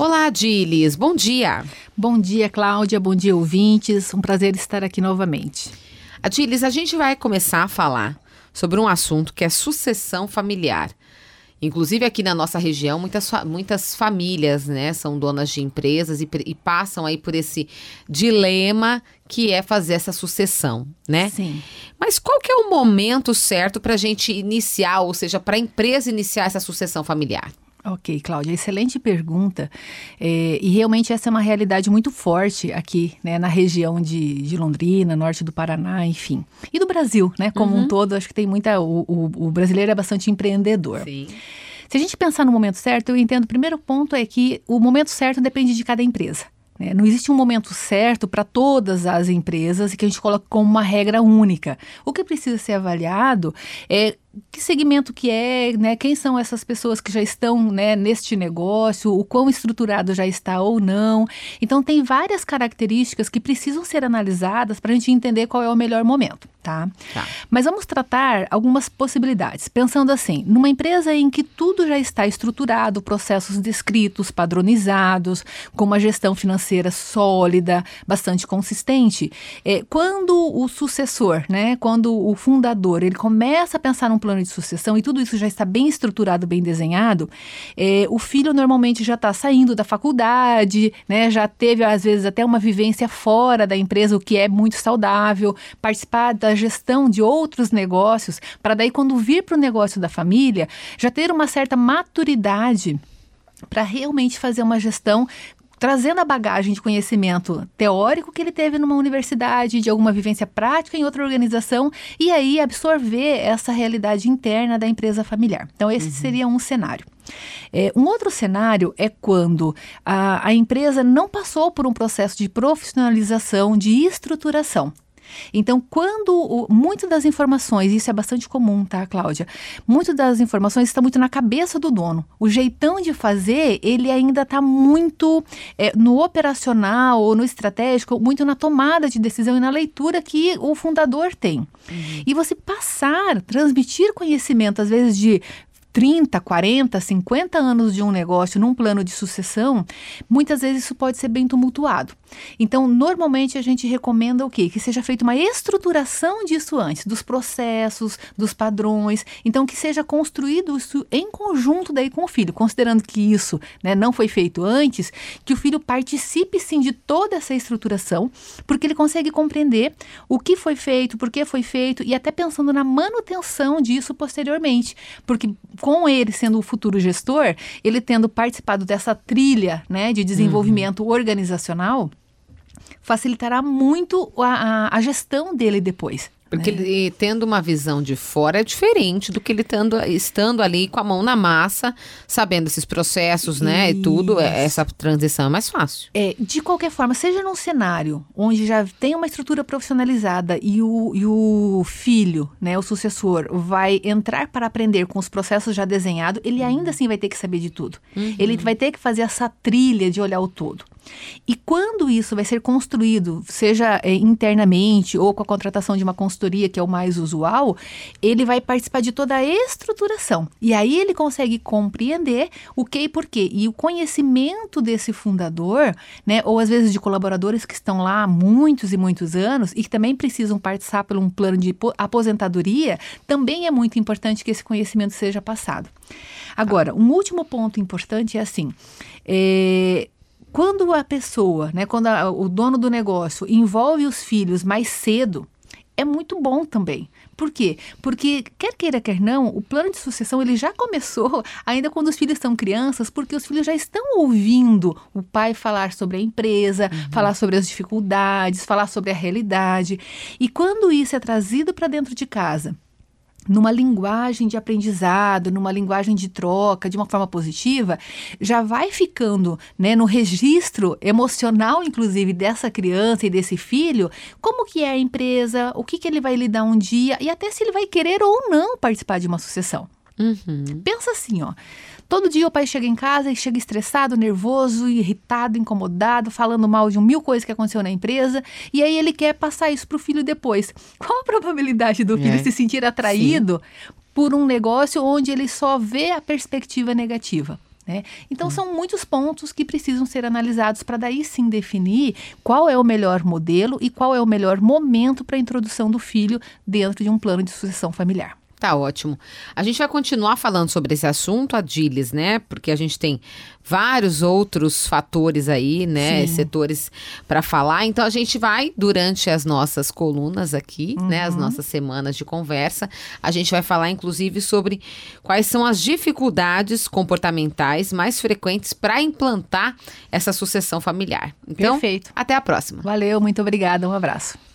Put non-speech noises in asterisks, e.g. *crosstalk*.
Olá, Dilis, bom dia. Bom dia, Cláudia, bom dia, ouvintes. Um prazer estar aqui novamente. Dilis, a gente vai começar a falar sobre um assunto que é sucessão familiar. Inclusive aqui na nossa região, muitas, muitas famílias né, são donas de empresas e, e, passam aí por esse dilema que é fazer essa sucessão, né? Sim. Mas qual que é o momento certo para a gente iniciar, ou seja, para a empresa iniciar essa sucessão familiar? Ok, Cláudia, excelente pergunta. É, e realmente essa é uma realidade muito forte aqui, né, na região de, de Londrina, norte do Paraná, enfim. E do Brasil, né, como uhum. um todo, acho que tem muita. O, o, o brasileiro é bastante empreendedor. Sim. Se a gente pensar no momento certo, eu entendo o primeiro ponto é que o momento certo depende de cada empresa. Né? Não existe um momento certo para todas as empresas e que a gente coloque como uma regra única. O que precisa ser avaliado é que segmento que é, né? Quem são essas pessoas que já estão né, neste negócio, o quão estruturado já está ou não. Então tem várias características que precisam ser analisadas para a gente entender qual é o melhor momento, tá? tá? Mas vamos tratar algumas possibilidades. Pensando assim, numa empresa em que tudo já está estruturado, processos descritos, padronizados, com uma gestão financeira sólida, bastante consistente, é, quando o sucessor, né, quando o fundador, ele começa a pensar num plano de sucessão e tudo isso já está bem estruturado, bem desenhado, é, o filho normalmente já está saindo da faculdade, né, já teve às vezes até uma vivência fora da empresa, o que é muito saudável, participar da gestão de outros negócios, para daí quando vir para o negócio da família, já ter uma certa maturidade para realmente fazer uma gestão trazendo a bagagem de conhecimento teórico que ele teve numa universidade, de alguma vivência prática em outra organização, e aí absorver essa realidade interna da empresa familiar. Então, esse uhum. seria um cenário. É, um outro cenário é quando a, a empresa não passou por um processo de profissionalização, de estruturação. Então, quando o, muito das informações, isso é bastante comum, tá, Cláudia? Muito das informações está muito na cabeça do dono. O jeitão de fazer, ele ainda está muito é, no operacional ou no estratégico, muito na tomada de decisão e na leitura que o fundador tem. Uhum. E você passar, transmitir conhecimento, às vezes, de 30, 40, 50 anos de um negócio num plano de sucessão, muitas vezes isso pode ser bem tumultuado. Então, normalmente a gente recomenda o quê? Que seja feita uma estruturação disso antes, dos processos, dos padrões. Então, que seja construído isso em conjunto daí com o filho, considerando que isso né, não foi feito antes, que o filho participe sim de toda essa estruturação, porque ele consegue compreender o que foi feito, por que foi feito e até pensando na manutenção disso posteriormente, porque com ele sendo o futuro gestor, ele tendo participado dessa trilha né, de desenvolvimento uhum. organizacional, facilitará muito a, a, a gestão dele depois. Porque né? ele tendo uma visão de fora é diferente do que ele estando ali com a mão na massa, sabendo esses processos, né? E tudo, é, essa transição é mais fácil. É, de qualquer forma, seja num cenário onde já tem uma estrutura profissionalizada e o, e o filho, né, o sucessor, vai entrar para aprender com os processos já desenhados, ele ainda assim vai ter que saber de tudo. Uhum. Ele vai ter que fazer essa trilha de olhar o todo. E quando isso vai ser construído, seja é, internamente ou com a contratação de uma consultoria, que é o mais usual, ele vai participar de toda a estruturação. E aí ele consegue compreender o que e por quê. E o conhecimento desse fundador, né, ou às vezes de colaboradores que estão lá há muitos e muitos anos e que também precisam participar por um plano de aposentadoria, também é muito importante que esse conhecimento seja passado. Agora, um último ponto importante é assim. É, quando a pessoa, né, quando a, o dono do negócio envolve os filhos mais cedo, é muito bom também. Por quê? Porque, quer queira, quer não, o plano de sucessão ele já começou *laughs* ainda quando os filhos são crianças, porque os filhos já estão ouvindo o pai falar sobre a empresa, uhum. falar sobre as dificuldades, falar sobre a realidade. E quando isso é trazido para dentro de casa, numa linguagem de aprendizado, numa linguagem de troca, de uma forma positiva, já vai ficando né, no registro emocional, inclusive, dessa criança e desse filho, como que é a empresa, o que, que ele vai lidar um dia e até se ele vai querer ou não participar de uma sucessão. Uhum. Pensa assim, ó. Todo dia o pai chega em casa e chega estressado, nervoso, irritado, incomodado, falando mal de um mil coisas que aconteceu na empresa, e aí ele quer passar isso para o filho depois. *laughs* Qual a probabilidade do filho é. se sentir atraído Sim. por um negócio onde ele só vê a perspectiva negativa? Né? Então, hum. são muitos pontos que precisam ser analisados para daí sim definir qual é o melhor modelo e qual é o melhor momento para a introdução do filho dentro de um plano de sucessão familiar. Tá ótimo. A gente vai continuar falando sobre esse assunto, Adilis, né? Porque a gente tem vários outros fatores aí, né? Sim. Setores para falar. Então a gente vai, durante as nossas colunas aqui, uhum. né? As uhum. nossas semanas de conversa, a gente vai falar, inclusive, sobre quais são as dificuldades comportamentais mais frequentes para implantar essa sucessão familiar. Então, Perfeito. até a próxima. Valeu, muito obrigada. Um abraço.